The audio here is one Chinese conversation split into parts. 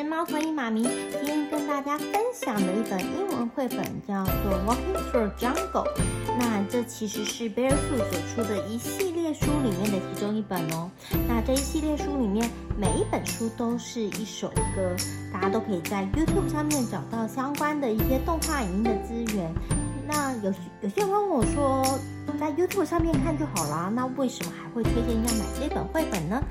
猫头鹰妈咪，今天跟大家分享的一本英文绘本叫做《Walking Through Jungle》。那这其实是 Barefoot 所出的一系列书里面的其中一本哦。那这一系列书里面，每一本书都是一首歌，大家都可以在 YouTube 上面找到相关的一些动画影音的资源。那有有些人问我说，在 YouTube 上面看就好啦，那为什么还会推荐要买这本绘本呢？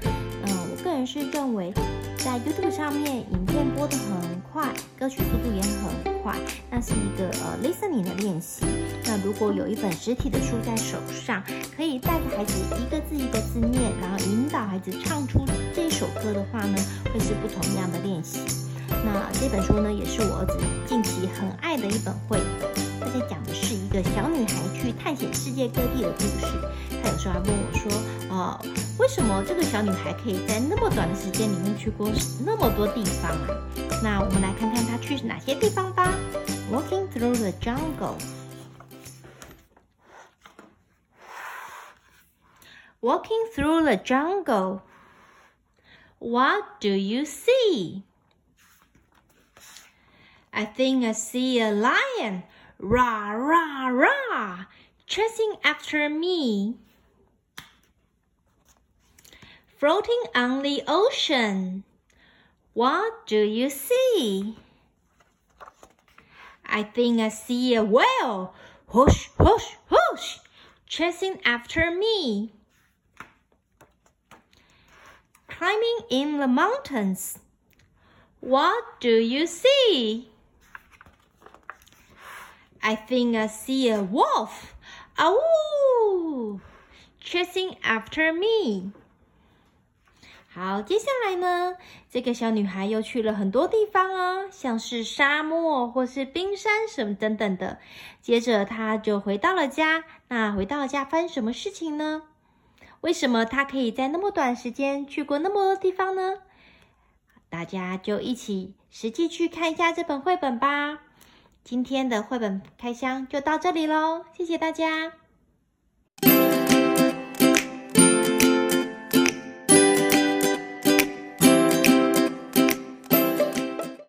是认为，在 YouTube 上面影片播得很快，歌曲速度也很快，那是一个呃 listening 的练习。那如果有一本实体的书在手上，可以带着孩子一个字一个字念，然后引导孩子唱出这首歌的话呢，会是不同样的练习。那这本书呢，也是我儿子近期很爱的一本绘本。在讲的是一个小女孩去探险世界各地的故事。她有时候还问我说：“哦，为什么这个小女孩可以在那么短的时间里面去过那么多地方啊？”那我们来看看她去哪些地方吧。Walking through the jungle. Walking through the jungle. What do you see? I think I see a lion. Rah, rah, rah, chasing after me. Floating on the ocean. What do you see? I think I see a whale. Whoosh, whoosh, whoosh, chasing after me. Climbing in the mountains. What do you see? I think I see a wolf. Ow! Chasing after me. 好，接下来呢，这个小女孩又去了很多地方哦，像是沙漠或是冰山什么等等的。接着她就回到了家。那回到家，发生什么事情呢？为什么她可以在那么短时间去过那么多地方呢？大家就一起实际去看一下这本绘本吧。今天的绘本开箱就到这里喽谢谢大家。